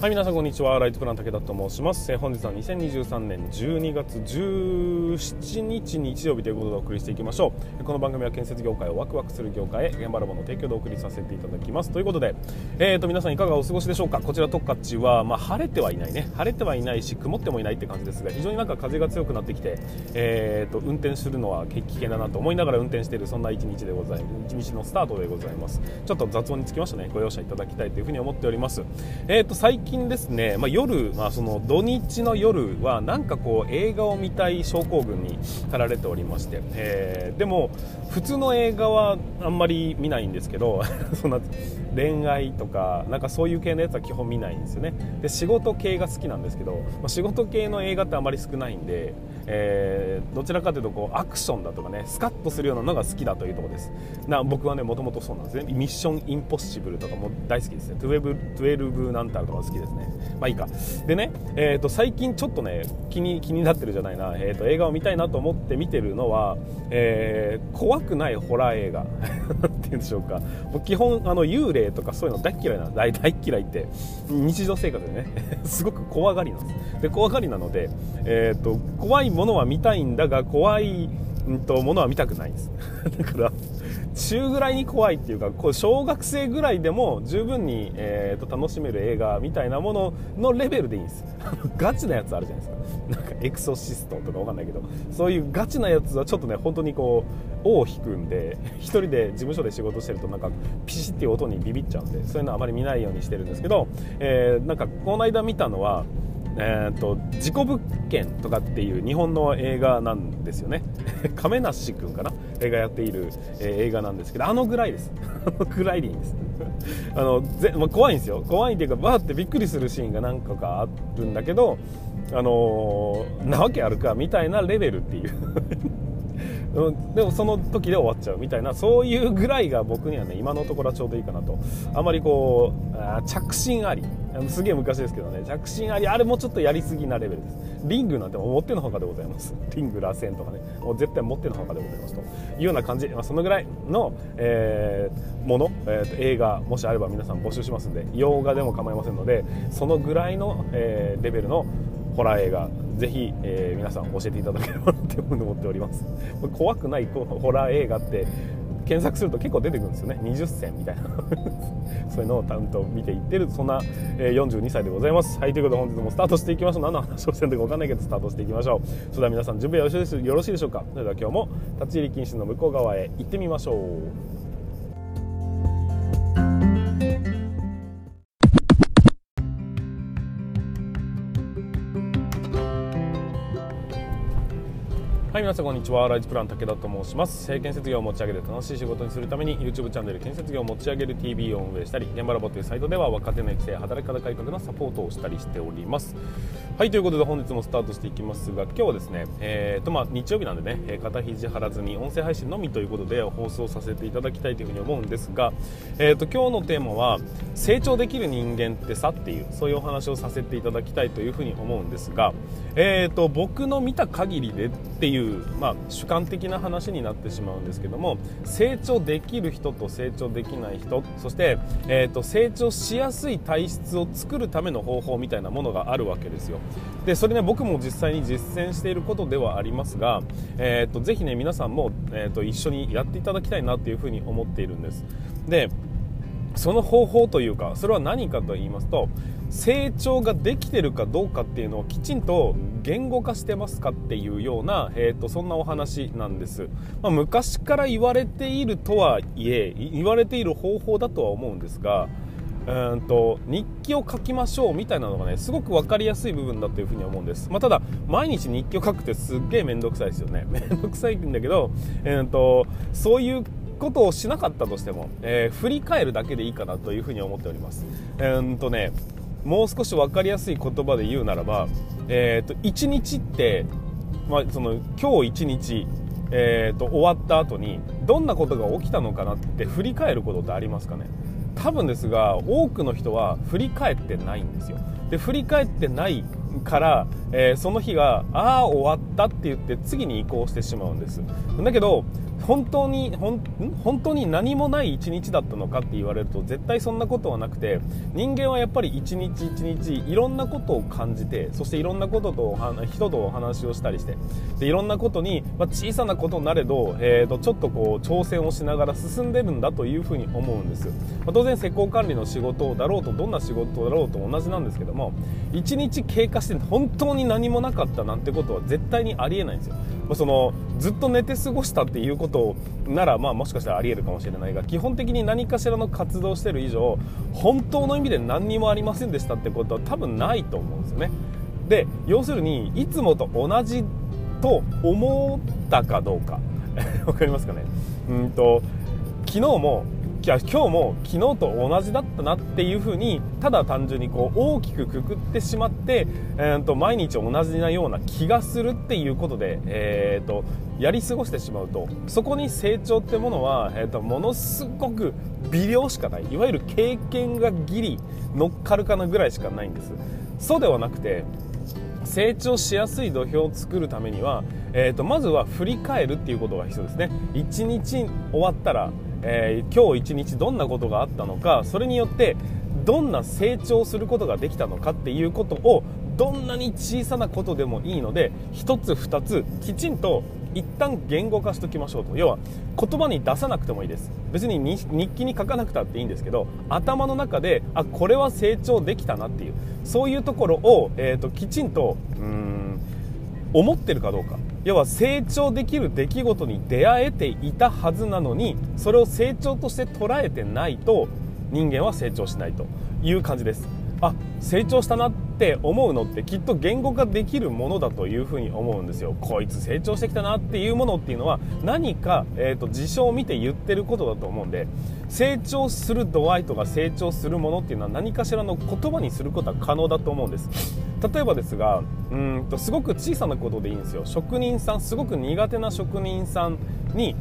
はい皆さんこんにちは。ライトプラン武田と申します。え本日は2023年12月17日日曜日ということでお送りしていきましょう。この番組は建設業界をワクワクする業界へ現場ラボの提供でお送りさせていただきます。ということで、えー、と皆さんいかがお過ごしでしょうか？こちらトッカチは、まあ、晴れてはいないね。晴れてはいないし曇ってもいないって感じですが非常になんか風が強くなってきて、えー、と運転するのは危険だなと思いながら運転しているそんな一日でございます一日のスタートでございます。ちょっと雑音につきましたねご容赦いただきたいというふうに思っております。えー、と近ですね、まあ、夜、まあ、その土日の夜はなんかこう映画を見たい症候群に駆られておりまして、えー、でも普通の映画はあんまり見ないんですけど そんな恋愛とかなんかそういう系のやつは基本見ないんですよね。で仕事系が好きなんですけど、まあ、仕事系の映画ってあまり少ないんで、えー、どちらかというとこうアクションだとかねスカッとするようなのが好きだというところです。な僕はねもともとそうなんですね。ミッションインポッシブルとかも大好きですね。12, 12なんたらとか好きですね。まあいいか。でね、えー、と最近ちょっとね気に気になってるじゃないな、えー、と映画を見たいなと思って見てるのは、えー、怖くないホラー映画。っていうんでしょうか。基本あの幽霊とかそういうの大嫌いな大 大嫌いって日常生活でね すごく怖がりなんです。で怖がりなので、えーと、怖いものは見たいんだが怖い、うんと、ものは見たくないんです。だから中ぐらいに怖いっていうかこう小学生ぐらいでも十分に、えーと、楽しめる映画みたいなもののレベルでいいんです。ガチなやつあるじゃないですか。なんかエクソシストとかわかんないけどそういうガチなやつはちょっとね本当にこう尾を引くんで 一人で事務所で仕事してるとなんかピシッていう音にビビっちゃうんでそういうのはあまり見ないようにしてるんですけど、えー、なんかこの間見たのはえーと、事故物件とかっていう日本の映画なんですよね。亀梨君かな？映画やっている、えー、映画なんですけどあのぐらいです。あのぐらいでいいんです。あのぜ、まあ、怖いんですよ。怖いっていうかバーってびっくりするシーンが何個かあるんだけどあのー、なわけあるかみたいなレベルっていう。でもその時で終わっちゃうみたいなそういうぐらいが僕にはね今のところはちょうどいいかなと。あまりこう着信あり。すげえ昔ですけどね着信あり。あれもちょっとやりすぎなレベルです。リングなんてもってのほかでございます。リング螺旋とかね。もう絶対持ってのほかでございますと。いうような感じ、まあ、そのぐらいの、えー、もの、えー、映画もしあれば皆さん募集しますんで洋画でも構いませんのでそのぐらいの、えー、レベルのホラー映画ぜひ、えー、皆さん教えていただければなって思っております。怖くないホラー映画って検索すると結構出てくるんですよね。20選みたいな。そういうのをちゃんと見ていってるそんな、えー、42歳でございます。はいということで本日もスタートしていきましょう。何の話をしてるのか分かんないけどスタートしていきましょう。それでは皆さん準備はよろしいでしょうか。それでは今日も立ち入り禁止の向こう側へ行ってみましょう。はい皆さんこんにちは。ライズプラン武田と申します。建設業を持ち上げて楽しい仕事にするために YouTube チャンネル建設業を持ち上げる TV を運営したり現場ラボというサイトでは若手の育成働き方改革のサポートをしたりしております。はいということで本日もスタートしていきますが今日はですねえーとまあ日曜日なんでね肩肘張らずに音声配信のみということで放送させていただきたいというふうに思うんですがえーと今日のテーマは成長できる人間ってさっていうそういうお話をさせていただきたいというふうに思うんですがえーと僕の見た限りでっていう、まあ、主観的な話になってしまうんですけども成長できる人と成長できない人そして、えーと、成長しやすい体質を作るための方法みたいなものがあるわけですよ。でそれね僕も実際に実践していることではありますが、えーと、ぜひね皆さんも、えーと一緒にやっていただきたいなというふうに思っているんです。でその方法というかそれは何かと言いますと成長ができてるかどうかっていうのをきちんと言語化してますかっていうような、えーと、そんなお話なんです、まあ、昔から言われているとはいえ言われている方法だとは思うんですがうんと日記を書きましょうみたいなのがねすごく分かりやすい部分だというふうに思うんです、まあ、ただ毎日日記を書くってすっげえ面倒くさいですよね。面倒くさいんだけど、えーとそういうことをしなかったとしても、えー、振り返るだけでいいかなというふうに思っております。えー、とねもう少し分かりやすい言葉で言うならば、えーと、1日って、まあ、その今日1日、えーと、終わった後にどんなことが起きたのかなって振り返ることってありますかね？多分ですが多くの人は振り返ってないんですよ。で振り返ってないから、えー、その日がああ終わったって言って次に移行してしまうんです。だけど本当に本当に何もない一日だったのかって言われると絶対そんなことはなくて人間はやっぱり一日一日いろんなことを感じてそしていろんなことと人とお話をしたりしてでいろんなことに、まあ、小さなことなれど、えーと、ちょっとこう挑戦をしながら進んでるんだというふうに思うんです、まあ、当然施工管理の仕事だろうとどんな仕事だろうと同じなんですけども1日経過して本当に何もなかったなんてことは絶対にありえないんですよ。まそのずっと寝て過ごしたっていうことなら、まあ、もしかしたらありえるかもしれないが基本的に何かしらの活動してる以上本当の意味で何にもありませんでしたってことは多分ないと思うんですよね。で要するにいつもと同じと思ったかどうか。分かりますかね？うんと昨日も今日も昨日と同じだったなっていうふうにただ単純にこう大きくくくってしまって、えー、と毎日同じなような気がするっていうことで、えー、とやり過ごしてしまうとそこに成長ってものは、えー、とものすごく微量しかない。いわゆる経験がギリ乗っかるかなぐらいしかないんです。そうではなくて成長しやすい土俵を作るためには、えー、とまずは振り返るっていうことが必要ですね。1日終わったらえー、今日一日どんなことがあったのかそれによってどんな成長することができたのかっていうことをどんなに小さなことでもいいので1つ2つきちんと一旦言語化しておきましょうと。要は言葉に出さなくてもいいです。別に日記に書かなくたっていいんですけど頭の中であこれは成長できたなっていうそういうところを、えーと、きちんとうん思ってるかどうか。要は成長できる出来事に出会えていたはずなのにそれを成長として捉えてないと人間は成長しないという感じです。あ成長したなって思うのってきっと言語化できるものだというふうに思うんですよ。こいつ成長してきたなっていうものっていうのは何か、えーと、事象を見て言ってることだと思うんで成長する度合いとか成長するものっていうのは何かしらの言葉にすることは可能だと思うんです。例えばですがうんとすごく小さなことでいいんですよ。職人さんすごく苦手な職人さんに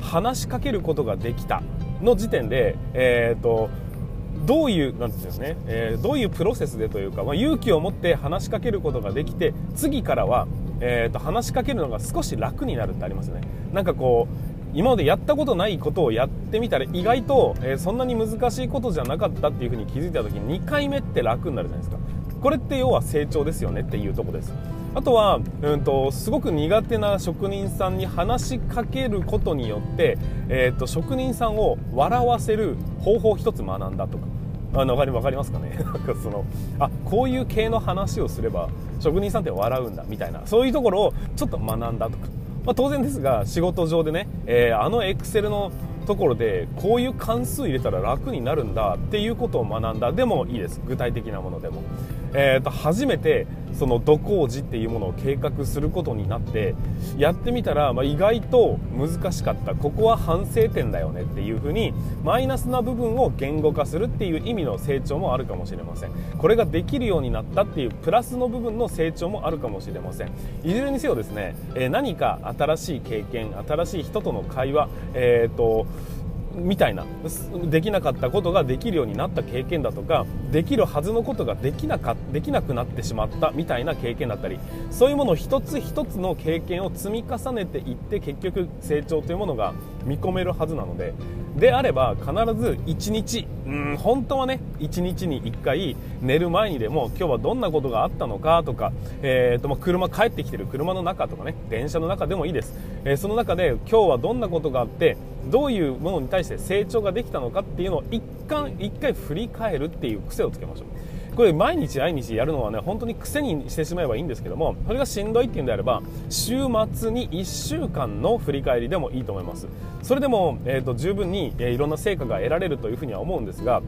話しかけることができたの時点で、えーとどういうなんですね、えー、どういうプロセスでというか、まあ、勇気を持って話しかけることができて次からは、えー、と話しかけるのが少し楽になるってありますよね。なんかこう今までやったことないことをやってみたら意外と、えー、そんなに難しいことじゃなかったっていうふうに気づいた時に2回目って楽になるじゃないですか。これって要は成長ですよねっていうとこです。あとは、うんと、すごく苦手な職人さんに話しかけることによって、えーと、職人さんを笑わせる方法を一つ学んだとか。あの分かりますかね？なんかそのあこういう系の話をすれば職人さんって笑うんだみたいなそういうところをちょっと学んだとか、まあ、当然ですが仕事上でね、えー、あのエクセルのところでこういう関数入れたら楽になるんだっていうことを学んだ。でもいいです。具体的なものでも、えーと、初めてその土工事っていうものを計画することになってやってみたら、まあ、意外と難しかった。ここは反省点だよねっていうふうにマイナスな部分を言語化するっていう意味の成長もあるかもしれません。これができるようになったっていうプラスの部分の成長もあるかもしれません。いずれにせよですね、えー、何か新しい経験新しい人との会話えっ、ー、とみたいなできなかったことができるようになった経験だとかできるはずのことができなかできなくなってしまったみたいな経験だったりそういうものを一つ一つの経験を積み重ねていって結局成長というものが見込めるはずなのでであれば必ず1日うん。本当はね1日に1回寝る前にでも今日はどんなことがあったのかとか、えーとまあ、車帰ってきてる車の中とかね電車の中でもいいです、えー、その中で今日はどんなことがあってどういうものに対して成長ができたのかっていうのを一回一回振り返るっていう癖をつけましょうこれ毎日毎日やるのはね本当に癖にしてしまえばいいんですけどもそれがしんどいっていうんであれば週末に1週間の振り返りでもいいと思います。それでも、えーと、十分に、えー、いろんな成果が得られるというふうには思うんですが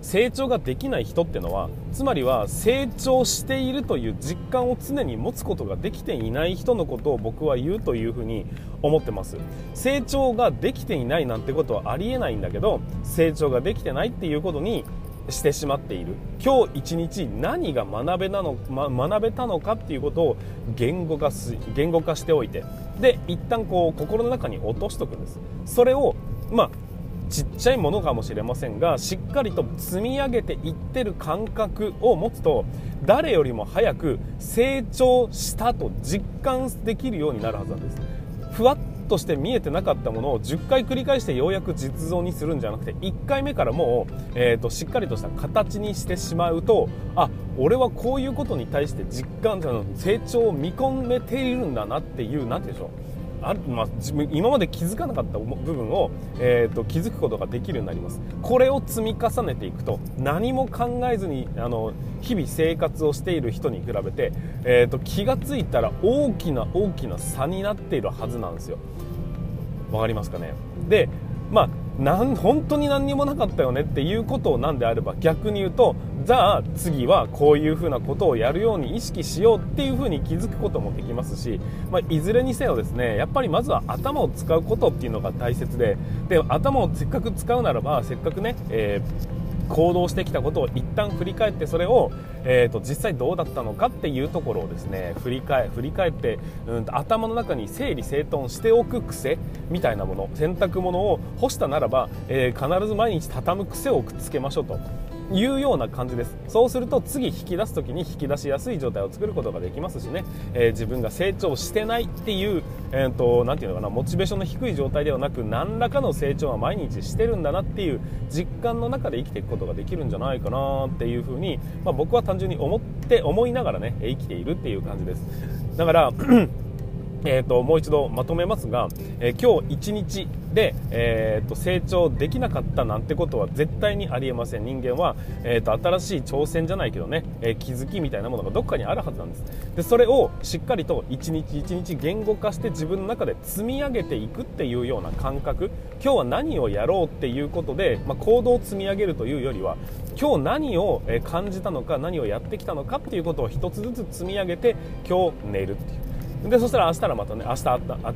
成長ができない人ってのはつまりは成長しているという実感を常に持つことができていない人のことを僕は言うというふうに思ってます。成長ができていないなんてことはありえないんだけど成長ができてないっていうことにしてしまっている。今日一日何が学べなの、ま、学べたのかっていうことを言語化す言語化しておいて。で一旦こう心の中に落としとくんです。それをまあちっちゃいものかもしれませんがしっかりと積み上げていってる感覚を持つと誰よりも早く成長したと実感できるようになるはずなんです。ふわっとして見えてなかったものを10回繰り返してようやく実像にするんじゃなくて1回目からもう、えーと、しっかりとした形にしてしまうとあ俺はこういうことに対して実感成長を見込めているんだなっていう何て言うんでしょう。ある、まあ、自分今まで気づかなかった部分を、えーと、気づくことができるようになります。これを積み重ねていくと何も考えずにあの日々生活をしている人に比べて、えーと、気が付いたら大きな大きな差になっているはずなんですよ。わかりますかね？でまあなん本当に何にもなかったよねっていうことなんであれば逆に言うとじゃあ次はこういうふうなことをやるように意識しようっていうふうに気づくこともできますし、まあ、いずれにせよですねやっぱりまずは頭を使うことっていうのが大切でで頭をせっかく使うならばせっかくね、えー行動してきたことを一旦振り返ってそれを、えーと、実際どうだったのかっていうところをですね振り返振り返ってうん頭の中に整理整頓しておく癖みたいなもの洗濯物を干したならば、えー、必ず毎日畳む癖をくっつけましょうと。いうような感じです。そうすると次引き出す時に引き出しやすい状態を作ることができますしね、えー、自分が成長してないっていうえーと、ていうのかなモチベーションの低い状態ではなく何らかの成長は毎日してるんだなっていう実感の中で生きていくことができるんじゃないかなっていうふうに、まあ、僕は単純に思って思いながらね生きているっていう感じです。だからえーと、もう一度まとめますが、えー、今日一日で、えーと、成長できなかったなんてことは絶対にありえません。人間は、えーと、新しい挑戦じゃないけどね、えー、気づきみたいなものがどっかにあるはずなんです。でそれをしっかりと一日一日言語化して自分の中で積み上げていくっていうような感覚。今日は何をやろうっていうことで、まあ、行動を積み上げるというよりは今日何を感じたのか何をやってきたのかっていうことを一つずつ積み上げて今日寝るっていう。でそしたら明日らまたね明日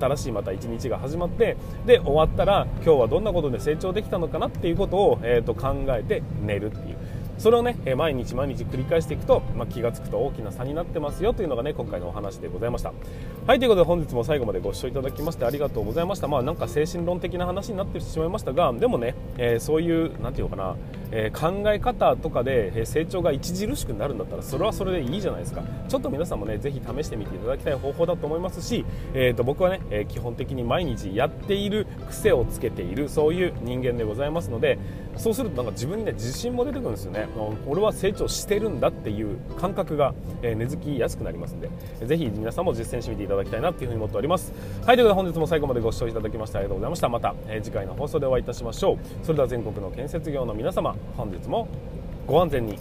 新しいまた一日が始まってで終わったら今日はどんなことで成長できたのかなっていうことを、えーと、考えて寝るっていう。それをね毎日毎日繰り返していくと、まあ、気が付くと大きな差になってますよというのがね今回のお話でございました。はいということで本日も最後までご視聴いただきましてありがとうございました。まあなんか精神論的な話になってしまいましたがでもね、えー、そういう何て言うのかなえー、考え方とかで成長が著しくなるんだったらそれはそれでいいじゃないですか。ちょっと皆さんもねぜひ試してみていただきたい方法だと思いますし、えー、と僕はね、え基本的に毎日やっている癖をつけているそういう人間でございますのでそうするとなんか自分にね自信も出てくるんですよね。俺は成長してるんだっていう感覚が、え根付きやすくなりますのでぜひ皆さんも実践してみていただきたいなというふうに思っております。はいということで本日も最後までご視聴いただきましてありがとうございました。また、え次回の放送でお会いいたしましょう。それでは全国の建設業の皆様本日もご安全に。